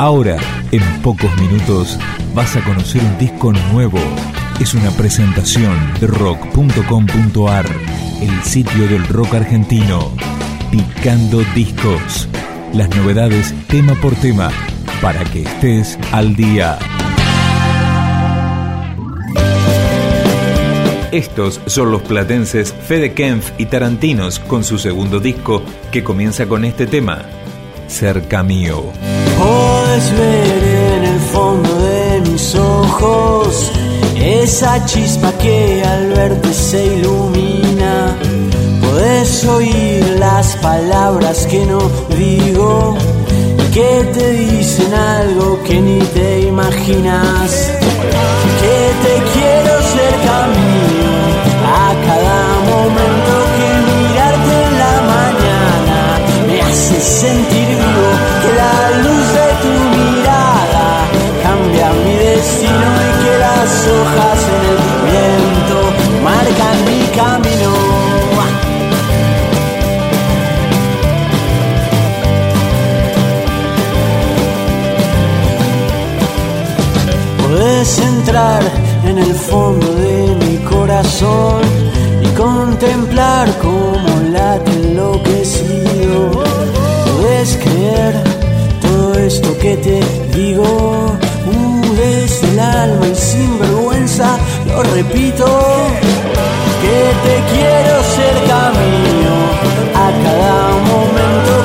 Ahora, en pocos minutos, vas a conocer un disco nuevo. Es una presentación de rock.com.ar, el sitio del rock argentino. Picando discos. Las novedades tema por tema, para que estés al día. Estos son los platenses Fede Kempf y Tarantinos con su segundo disco que comienza con este tema, Cerca Mío. Puedes ver en el fondo de mis ojos esa chispa que al verte se ilumina. Puedes oír las palabras que no digo y que te dicen algo que ni te imaginas. Que te Puedes entrar en el fondo de mi corazón y contemplar cómo late enloquecido. Puedes creer todo esto que te digo, uh, el alma y sin vergüenza, lo repito, que te quiero cerca mío a cada momento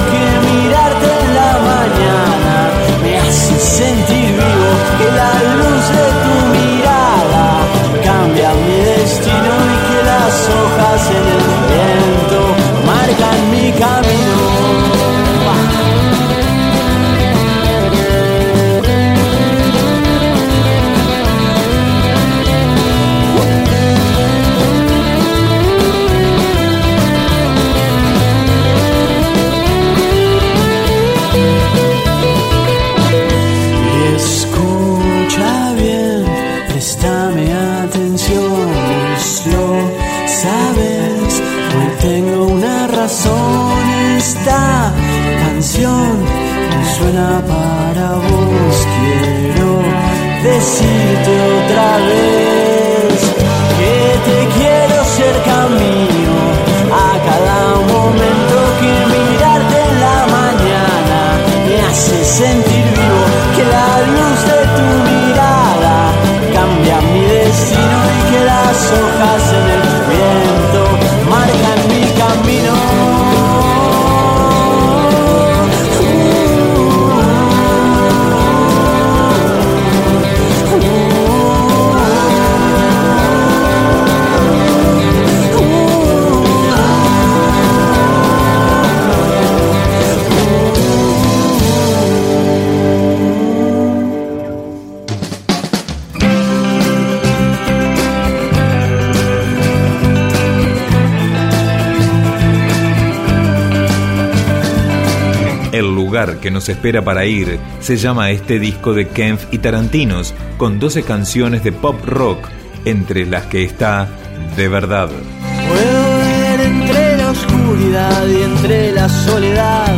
El lugar que nos espera para ir se llama este disco de Kempf y Tarantinos, con 12 canciones de pop rock, entre las que está De Verdad. Puedo ver entre la oscuridad y entre la soledad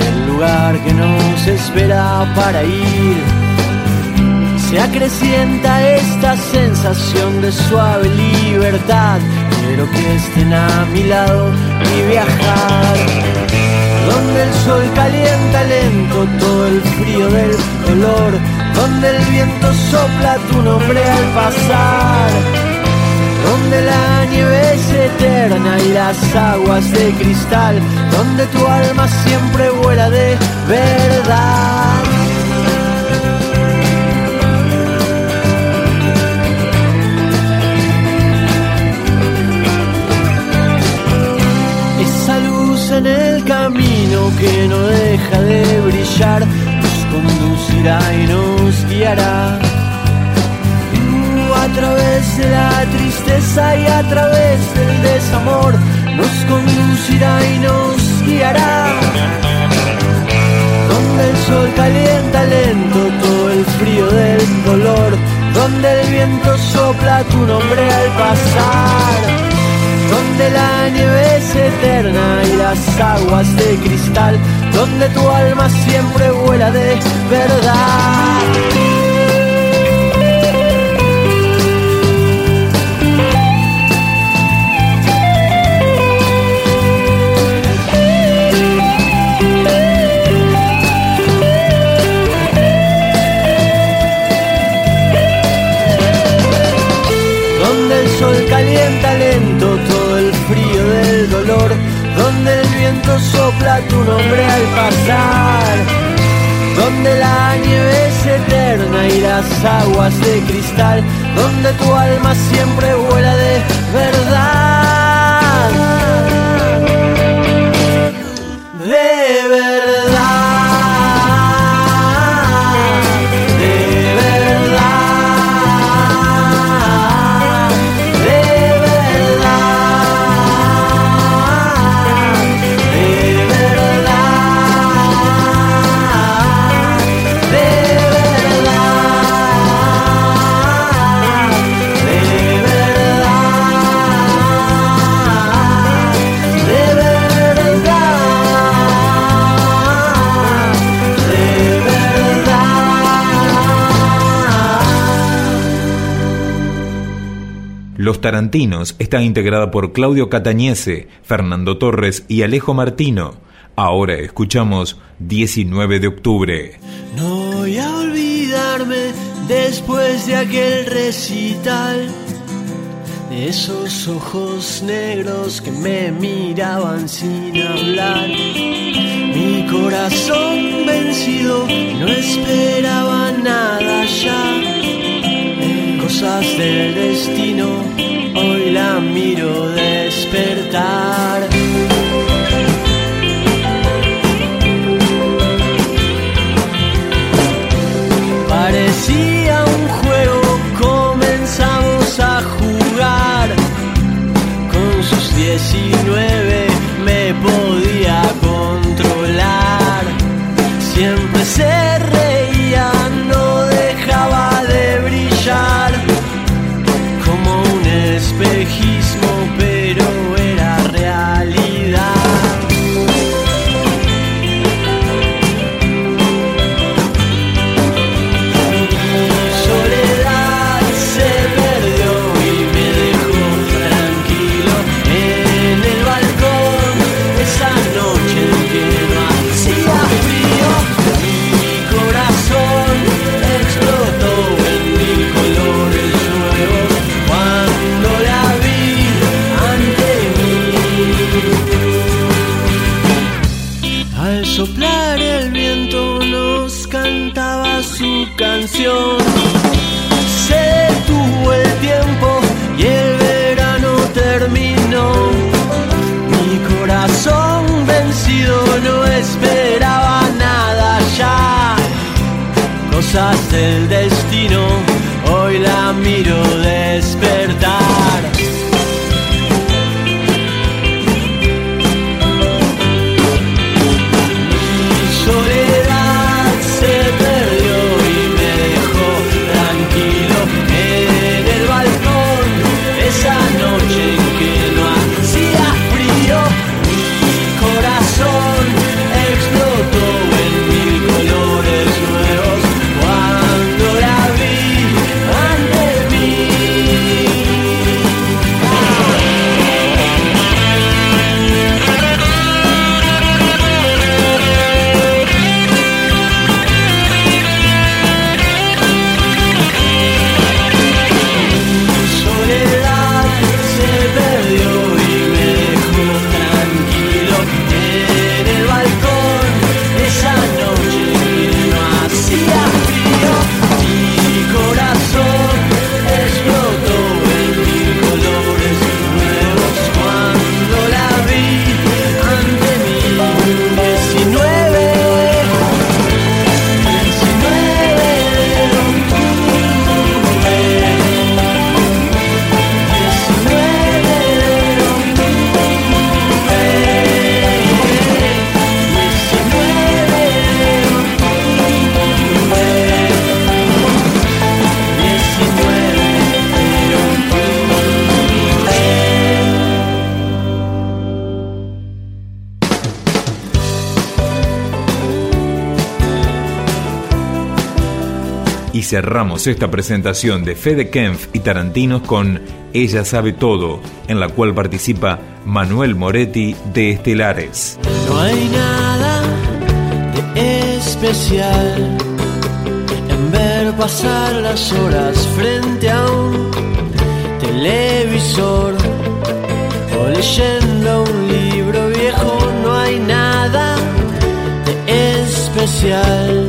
el lugar que nos espera para ir. Se acrecienta esta sensación de suave libertad. Quiero que estén a mi lado y viajar. Donde el sol calienta lento todo el frío del dolor. Donde el viento sopla tu nombre al pasar donde la nieve es eterna y las aguas de cristal, donde tu alma siempre vuela de verdad. Que no deja de brillar, nos conducirá y nos guiará a través de la tristeza y a través del desamor nos conducirá y nos guiará. Donde el sol calienta lento todo el frío del dolor, donde el viento sopla tu nombre al pasar, donde la nieve es eterna y las aguas de cristal, donde tu alma siempre vuela de verdad. Donde la nieve es eterna y las aguas de cristal, donde tu alma siempre Tarantinos está integrada por Claudio Catañese, Fernando Torres y Alejo Martino. Ahora escuchamos 19 de octubre. No voy a olvidarme después de aquel recital. De esos ojos negros que me miraban sin hablar. Mi corazón vencido no esperaba nada ya cosas del destino, hoy la miro despertar. Espejismo, no esperaba nada ya. Cosas del destino, hoy la miro despertar. Y cerramos esta presentación de Fede Kempf y Tarantinos con Ella sabe todo, en la cual participa Manuel Moretti de Estelares. No hay nada de especial en ver pasar las horas frente a un televisor o leyendo un libro viejo. No hay nada de especial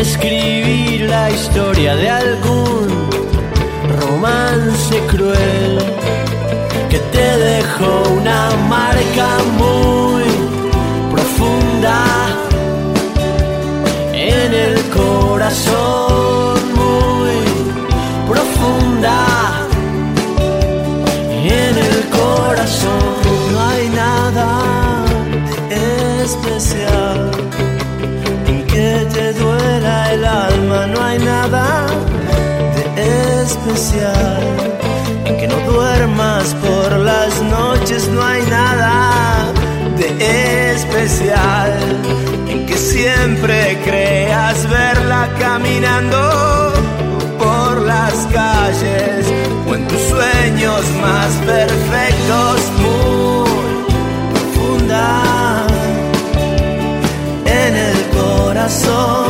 escribir la historia de algún romance cruel que te dejó una marca muy profunda en el corazón. en que siempre creas verla caminando por las calles o en tus sueños más perfectos, muy profunda en el corazón.